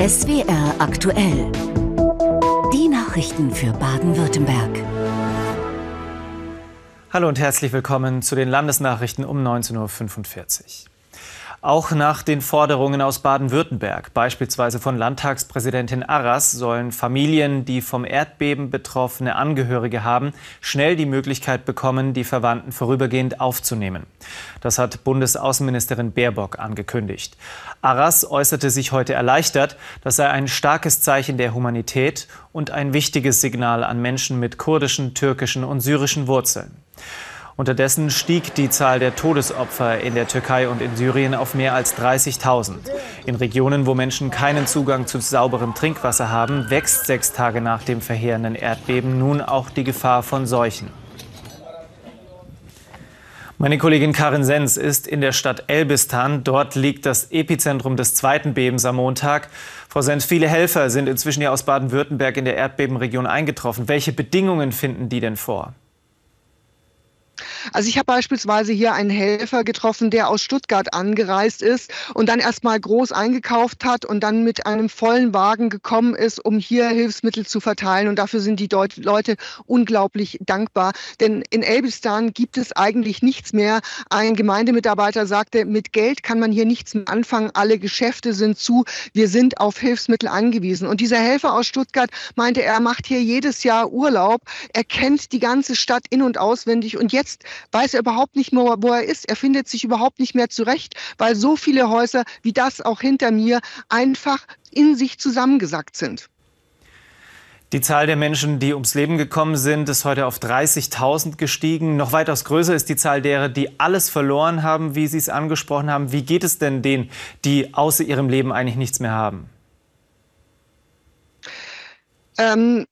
SWR aktuell. Die Nachrichten für Baden-Württemberg. Hallo und herzlich willkommen zu den Landesnachrichten um 19.45 Uhr. Auch nach den Forderungen aus Baden-Württemberg, beispielsweise von Landtagspräsidentin Arras, sollen Familien, die vom Erdbeben betroffene Angehörige haben, schnell die Möglichkeit bekommen, die Verwandten vorübergehend aufzunehmen. Das hat Bundesaußenministerin Baerbock angekündigt. Arras äußerte sich heute erleichtert, das sei ein starkes Zeichen der Humanität und ein wichtiges Signal an Menschen mit kurdischen, türkischen und syrischen Wurzeln. Unterdessen stieg die Zahl der Todesopfer in der Türkei und in Syrien auf mehr als 30.000. In Regionen, wo Menschen keinen Zugang zu sauberem Trinkwasser haben, wächst sechs Tage nach dem verheerenden Erdbeben nun auch die Gefahr von Seuchen. Meine Kollegin Karin Sens ist in der Stadt Elbistan. Dort liegt das Epizentrum des zweiten Bebens am Montag. Frau Sens, viele Helfer sind inzwischen ja aus Baden-Württemberg in der Erdbebenregion eingetroffen. Welche Bedingungen finden die denn vor? Also ich habe beispielsweise hier einen Helfer getroffen, der aus Stuttgart angereist ist und dann erstmal groß eingekauft hat und dann mit einem vollen Wagen gekommen ist, um hier Hilfsmittel zu verteilen. Und dafür sind die Deut Leute unglaublich dankbar. Denn in Elbistan gibt es eigentlich nichts mehr. Ein Gemeindemitarbeiter sagte, mit Geld kann man hier nichts mehr anfangen. Alle Geschäfte sind zu. Wir sind auf Hilfsmittel angewiesen. Und dieser Helfer aus Stuttgart meinte, er macht hier jedes Jahr Urlaub. Er kennt die ganze Stadt in- und auswendig. Und jetzt weiß er überhaupt nicht mehr, wo er ist. Er findet sich überhaupt nicht mehr zurecht, weil so viele Häuser wie das auch hinter mir einfach in sich zusammengesackt sind. Die Zahl der Menschen, die ums Leben gekommen sind, ist heute auf 30.000 gestiegen. Noch weitaus größer ist die Zahl derer, die alles verloren haben, wie Sie es angesprochen haben. Wie geht es denn denen, die außer ihrem Leben eigentlich nichts mehr haben? Ähm,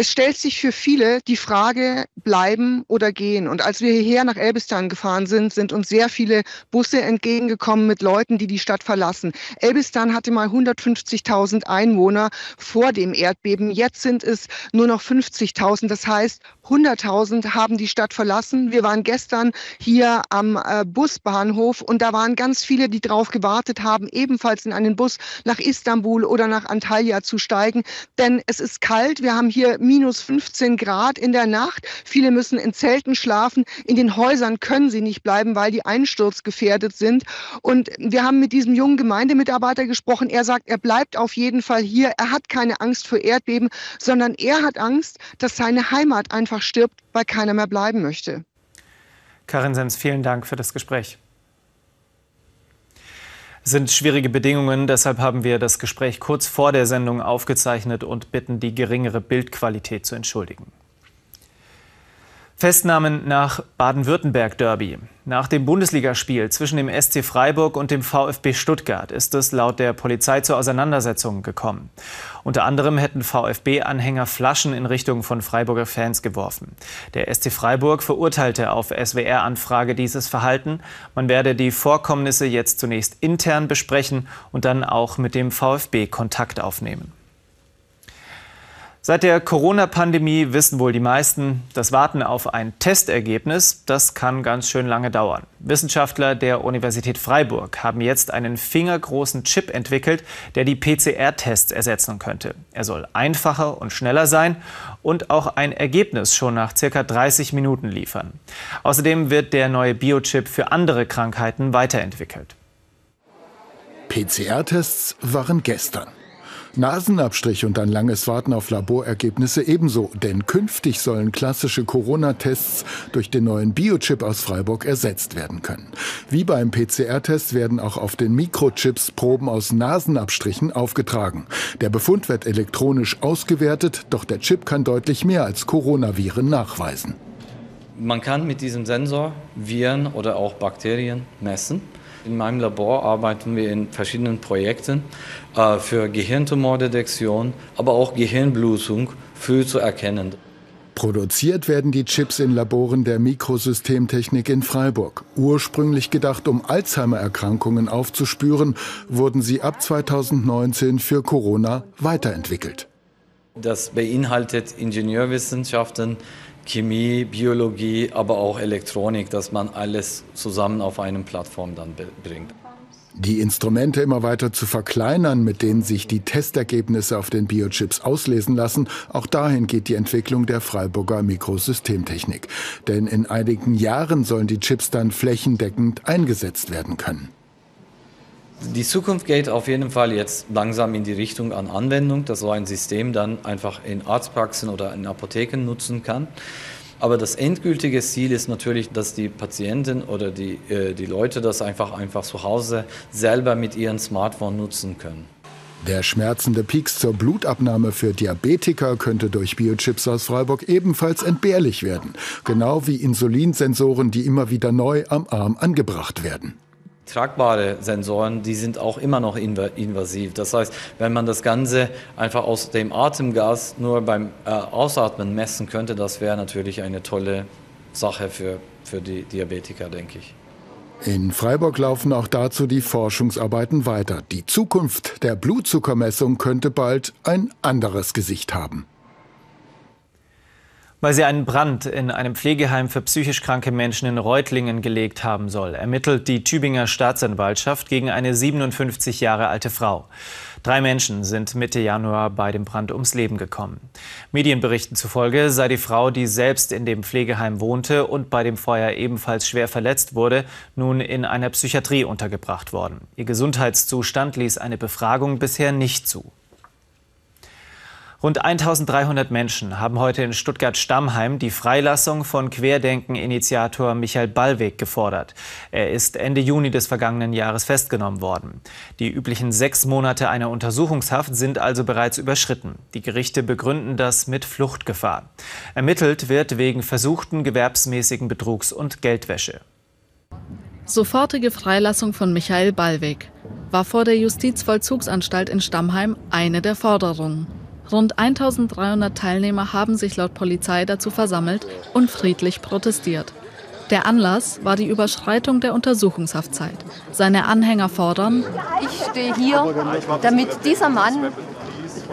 es stellt sich für viele die Frage, bleiben oder gehen. Und als wir hierher nach Elbistan gefahren sind, sind uns sehr viele Busse entgegengekommen mit Leuten, die die Stadt verlassen. Elbistan hatte mal 150.000 Einwohner vor dem Erdbeben. Jetzt sind es nur noch 50.000. Das heißt, 100.000 haben die Stadt verlassen. Wir waren gestern hier am äh, Busbahnhof und da waren ganz viele, die darauf gewartet haben, ebenfalls in einen Bus nach Istanbul oder nach Antalya zu steigen. Denn es ist kalt. Wir haben hier minus 15 Grad in der Nacht. Viele müssen in Zelten schlafen. In den Häusern können sie nicht bleiben, weil die einsturzgefährdet sind. Und wir haben mit diesem jungen Gemeindemitarbeiter gesprochen. Er sagt, er bleibt auf jeden Fall hier. Er hat keine Angst vor Erdbeben, sondern er hat Angst, dass seine Heimat einfach stirbt, weil keiner mehr bleiben möchte. Karin Sens, vielen Dank für das Gespräch. Sind schwierige Bedingungen, deshalb haben wir das Gespräch kurz vor der Sendung aufgezeichnet und bitten, die geringere Bildqualität zu entschuldigen. Festnahmen nach Baden-Württemberg-Derby. Nach dem Bundesligaspiel zwischen dem SC Freiburg und dem VfB Stuttgart ist es laut der Polizei zur Auseinandersetzung gekommen. Unter anderem hätten VfB-Anhänger Flaschen in Richtung von Freiburger Fans geworfen. Der SC Freiburg verurteilte auf SWR-Anfrage dieses Verhalten. Man werde die Vorkommnisse jetzt zunächst intern besprechen und dann auch mit dem VfB Kontakt aufnehmen. Seit der Corona-Pandemie wissen wohl die meisten, das Warten auf ein Testergebnis, das kann ganz schön lange dauern. Wissenschaftler der Universität Freiburg haben jetzt einen fingergroßen Chip entwickelt, der die PCR-Tests ersetzen könnte. Er soll einfacher und schneller sein und auch ein Ergebnis schon nach circa 30 Minuten liefern. Außerdem wird der neue Biochip für andere Krankheiten weiterentwickelt. PCR-Tests waren gestern. Nasenabstrich und ein langes Warten auf Laborergebnisse ebenso, denn künftig sollen klassische Corona-Tests durch den neuen Biochip aus Freiburg ersetzt werden können. Wie beim PCR-Test werden auch auf den Mikrochips Proben aus Nasenabstrichen aufgetragen. Der Befund wird elektronisch ausgewertet, doch der Chip kann deutlich mehr als Coronaviren nachweisen. Man kann mit diesem Sensor Viren oder auch Bakterien messen. In meinem Labor arbeiten wir in verschiedenen Projekten äh, für Gehirntumordetektion, aber auch Gehirnblutung früh zu erkennen. Produziert werden die Chips in Laboren der Mikrosystemtechnik in Freiburg. Ursprünglich gedacht, um Alzheimer-Erkrankungen aufzuspüren, wurden sie ab 2019 für Corona weiterentwickelt. Das beinhaltet Ingenieurwissenschaften, Chemie, Biologie, aber auch Elektronik, dass man alles zusammen auf eine Plattform dann bringt. Die Instrumente immer weiter zu verkleinern, mit denen sich die Testergebnisse auf den Biochips auslesen lassen, auch dahin geht die Entwicklung der Freiburger Mikrosystemtechnik. Denn in einigen Jahren sollen die Chips dann flächendeckend eingesetzt werden können. Die Zukunft geht auf jeden Fall jetzt langsam in die Richtung an Anwendung, dass so ein System dann einfach in Arztpraxen oder in Apotheken nutzen kann. Aber das endgültige Ziel ist natürlich, dass die Patienten oder die, äh, die Leute das einfach, einfach zu Hause selber mit ihrem Smartphone nutzen können. Der schmerzende Peaks zur Blutabnahme für Diabetiker könnte durch Biochips aus Freiburg ebenfalls entbehrlich werden. Genau wie Insulinsensoren, die immer wieder neu am Arm angebracht werden tragbare Sensoren, die sind auch immer noch invasiv. Das heißt, wenn man das Ganze einfach aus dem Atemgas nur beim äh, Ausatmen messen könnte, das wäre natürlich eine tolle Sache für, für die Diabetiker, denke ich. In Freiburg laufen auch dazu die Forschungsarbeiten weiter. Die Zukunft der Blutzuckermessung könnte bald ein anderes Gesicht haben weil sie einen Brand in einem Pflegeheim für psychisch kranke Menschen in Reutlingen gelegt haben soll, ermittelt die Tübinger Staatsanwaltschaft gegen eine 57 Jahre alte Frau. Drei Menschen sind Mitte Januar bei dem Brand ums Leben gekommen. Medienberichten zufolge sei die Frau, die selbst in dem Pflegeheim wohnte und bei dem Feuer ebenfalls schwer verletzt wurde, nun in einer Psychiatrie untergebracht worden. Ihr Gesundheitszustand ließ eine Befragung bisher nicht zu. Rund 1300 Menschen haben heute in Stuttgart-Stammheim die Freilassung von Querdenken-Initiator Michael Ballweg gefordert. Er ist Ende Juni des vergangenen Jahres festgenommen worden. Die üblichen sechs Monate einer Untersuchungshaft sind also bereits überschritten. Die Gerichte begründen das mit Fluchtgefahr. Ermittelt wird wegen versuchten gewerbsmäßigen Betrugs und Geldwäsche. Sofortige Freilassung von Michael Ballweg war vor der Justizvollzugsanstalt in Stammheim eine der Forderungen. Rund 1300 Teilnehmer haben sich laut Polizei dazu versammelt und friedlich protestiert. Der Anlass war die Überschreitung der Untersuchungshaftzeit. Seine Anhänger fordern, ich stehe hier, damit dieser Mann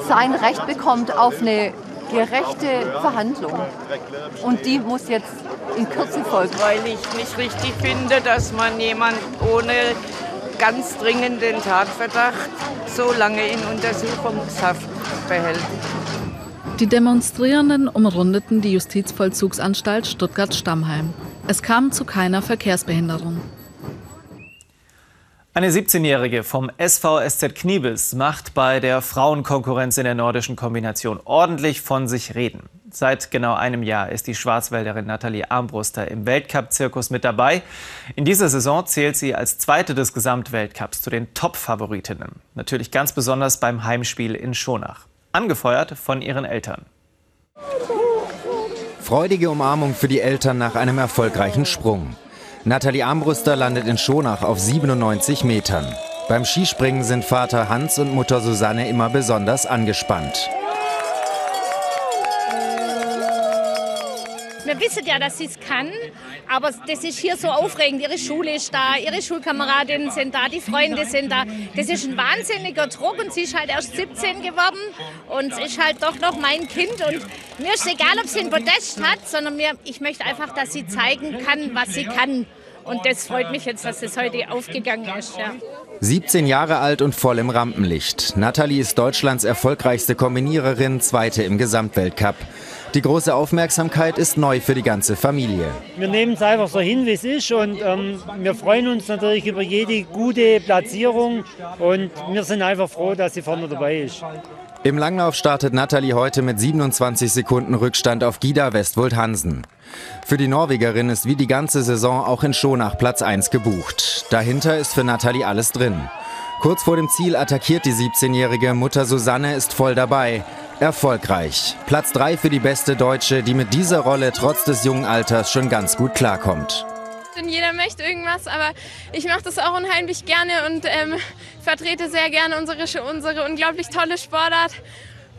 sein Recht bekommt auf eine gerechte Verhandlung. Und die muss jetzt in Kürze folgen. Weil ich nicht richtig finde, dass man jemand ohne ganz dringenden Tatverdacht so lange in Untersuchungshaft behält. Die Demonstrierenden umrundeten die Justizvollzugsanstalt Stuttgart-Stammheim. Es kam zu keiner Verkehrsbehinderung. Eine 17-Jährige vom SVSZ Kniebels macht bei der Frauenkonkurrenz in der nordischen Kombination ordentlich von sich reden. Seit genau einem Jahr ist die Schwarzwälderin Nathalie Armbruster im Weltcup-Zirkus mit dabei. In dieser Saison zählt sie als Zweite des Gesamtweltcups zu den Top-Favoritinnen. Natürlich ganz besonders beim Heimspiel in Schonach. Angefeuert von ihren Eltern. Freudige Umarmung für die Eltern nach einem erfolgreichen Sprung. Nathalie Armbruster landet in Schonach auf 97 Metern. Beim Skispringen sind Vater Hans und Mutter Susanne immer besonders angespannt. Wir wissen ja, dass sie es kann, aber das ist hier so aufregend. Ihre Schule ist da, ihre Schulkameradinnen sind da, die Freunde sind da. Das ist ein wahnsinniger Druck und sie ist halt erst 17 geworden und ist halt doch noch mein Kind. Und mir ist egal, ob sie ein Podest hat, sondern mir, ich möchte einfach, dass sie zeigen kann, was sie kann. Und das freut mich jetzt, dass das heute aufgegangen ist. Ja. 17 Jahre alt und voll im Rampenlicht. Nathalie ist Deutschlands erfolgreichste Kombiniererin, zweite im Gesamtweltcup. Die große Aufmerksamkeit ist neu für die ganze Familie. Wir nehmen es einfach so hin, wie es ist und ähm, wir freuen uns natürlich über jede gute Platzierung und wir sind einfach froh, dass sie vorne dabei ist. Im Langlauf startet Nathalie heute mit 27 Sekunden Rückstand auf Gida Westwold Hansen. Für die Norwegerin ist wie die ganze Saison auch in Schonach Platz 1 gebucht. Dahinter ist für Nathalie alles drin. Kurz vor dem Ziel attackiert die 17-jährige Mutter Susanne ist voll dabei. Erfolgreich. Platz 3 für die beste Deutsche, die mit dieser Rolle trotz des jungen Alters schon ganz gut klarkommt. Jeder möchte irgendwas, aber ich mache das auch unheimlich gerne und ähm, vertrete sehr gerne unsere, unsere unglaublich tolle Sportart.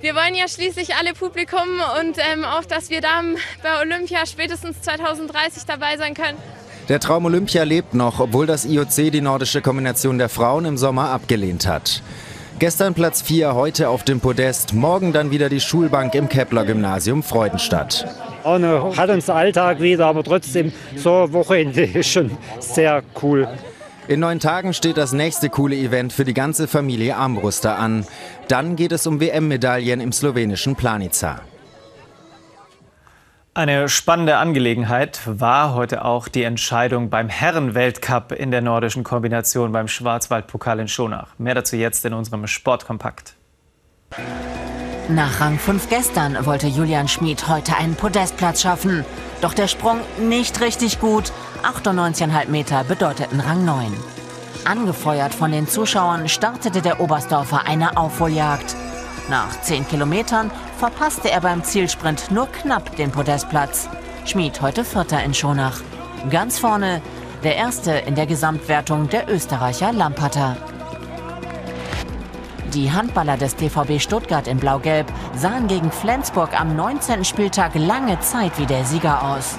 Wir wollen ja schließlich alle Publikum und ähm, auch, dass wir da bei Olympia spätestens 2030 dabei sein können. Der Traum Olympia lebt noch, obwohl das IOC die nordische Kombination der Frauen im Sommer abgelehnt hat. Gestern Platz 4, heute auf dem Podest, morgen dann wieder die Schulbank im Kepler Gymnasium Freudenstadt. Auch hat uns der Alltag wieder, aber trotzdem so Wochenende ist schon sehr cool. In neun Tagen steht das nächste coole Event für die ganze Familie Armbruster an. Dann geht es um WM-Medaillen im slowenischen Planica. Eine spannende Angelegenheit war heute auch die Entscheidung beim Herrenweltcup in der nordischen Kombination beim Schwarzwaldpokal in Schonach. Mehr dazu jetzt in unserem Sportkompakt. Nach Rang 5 gestern wollte Julian Schmid heute einen Podestplatz schaffen. Doch der Sprung nicht richtig gut. 98,5 Meter bedeuteten Rang 9. Angefeuert von den Zuschauern startete der Oberstdorfer eine Aufholjagd. Nach 10 Kilometern verpasste er beim Zielsprint nur knapp den Podestplatz. Schmid heute Vierter in Schonach. Ganz vorne der erste in der Gesamtwertung der Österreicher Lampater. Die Handballer des TVB Stuttgart in Blau-Gelb sahen gegen Flensburg am 19. Spieltag lange Zeit wie der Sieger aus.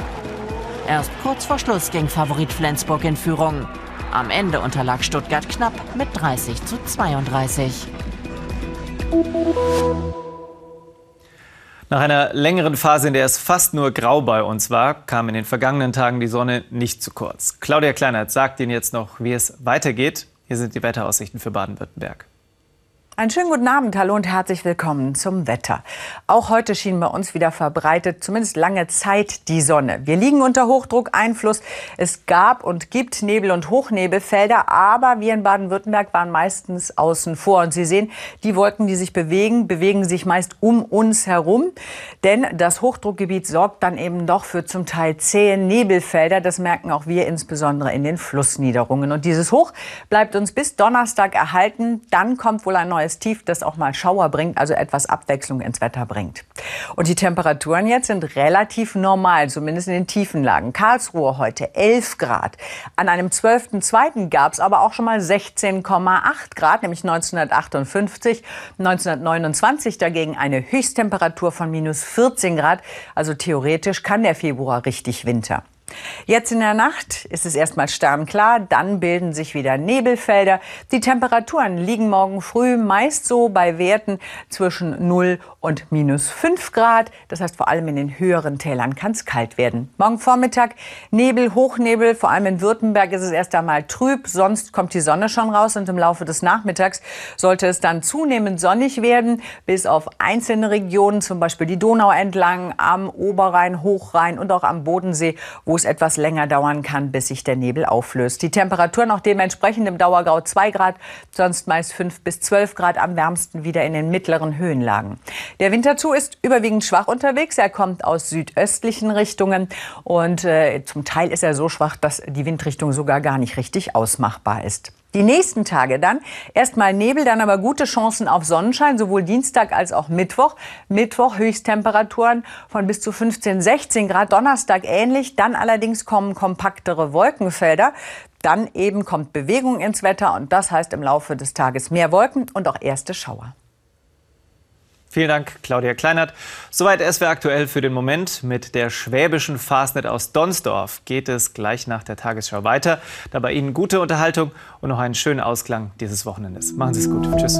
Erst kurz vor Schluss ging Favorit Flensburg in Führung. Am Ende unterlag Stuttgart knapp mit 30 zu 32. Nach einer längeren Phase, in der es fast nur grau bei uns war, kam in den vergangenen Tagen die Sonne nicht zu kurz. Claudia Kleinert sagt Ihnen jetzt noch, wie es weitergeht. Hier sind die Wetteraussichten für Baden-Württemberg. Einen schönen guten Abend, hallo und herzlich willkommen zum Wetter. Auch heute schien bei uns wieder verbreitet, zumindest lange Zeit, die Sonne. Wir liegen unter Hochdruckeinfluss. Es gab und gibt Nebel- und Hochnebelfelder, aber wir in Baden-Württemberg waren meistens außen vor. Und Sie sehen, die Wolken, die sich bewegen, bewegen sich meist um uns herum. Denn das Hochdruckgebiet sorgt dann eben doch für zum Teil zähe Nebelfelder. Das merken auch wir insbesondere in den Flussniederungen. Und dieses Hoch bleibt uns bis Donnerstag erhalten. Dann kommt wohl ein neues neues Tief, das auch mal Schauer bringt, also etwas Abwechslung ins Wetter bringt. Und die Temperaturen jetzt sind relativ normal, zumindest in den tiefen Lagen. Karlsruhe heute 11 Grad. An einem 12.02. gab es aber auch schon mal 16,8 Grad, nämlich 1958. 1929 dagegen eine Höchsttemperatur von minus 14 Grad. Also theoretisch kann der Februar richtig Winter. Jetzt in der Nacht ist es erstmal sternklar, dann bilden sich wieder Nebelfelder. Die Temperaturen liegen morgen früh meist so bei Werten zwischen 0 und minus 5 Grad. Das heißt, vor allem in den höheren Tälern kann es kalt werden. Morgen Vormittag Nebel, Hochnebel, vor allem in Württemberg ist es erst einmal trüb, sonst kommt die Sonne schon raus und im Laufe des Nachmittags sollte es dann zunehmend sonnig werden, bis auf einzelne Regionen, zum Beispiel die Donau entlang, am Oberrhein, Hochrhein und auch am Bodensee, wo es etwas länger dauern kann, bis sich der Nebel auflöst. Die Temperaturen auch dementsprechend im Dauergau 2 Grad, sonst meist 5 bis 12 Grad, am wärmsten wieder in den mittleren Höhenlagen. Der Winterzug ist überwiegend schwach unterwegs. Er kommt aus südöstlichen Richtungen und äh, zum Teil ist er so schwach, dass die Windrichtung sogar gar nicht richtig ausmachbar ist. Die nächsten Tage dann erstmal Nebel, dann aber gute Chancen auf Sonnenschein, sowohl Dienstag als auch Mittwoch. Mittwoch Höchsttemperaturen von bis zu 15, 16 Grad, Donnerstag ähnlich. Dann allerdings kommen kompaktere Wolkenfelder. Dann eben kommt Bewegung ins Wetter und das heißt im Laufe des Tages mehr Wolken und auch erste Schauer. Vielen Dank, Claudia Kleinert. Soweit SWR aktuell für den Moment. Mit der schwäbischen Fastnet aus Donsdorf geht es gleich nach der Tagesschau weiter. Dabei Ihnen gute Unterhaltung und noch einen schönen Ausklang dieses Wochenendes. Machen Sie es gut. Tschüss.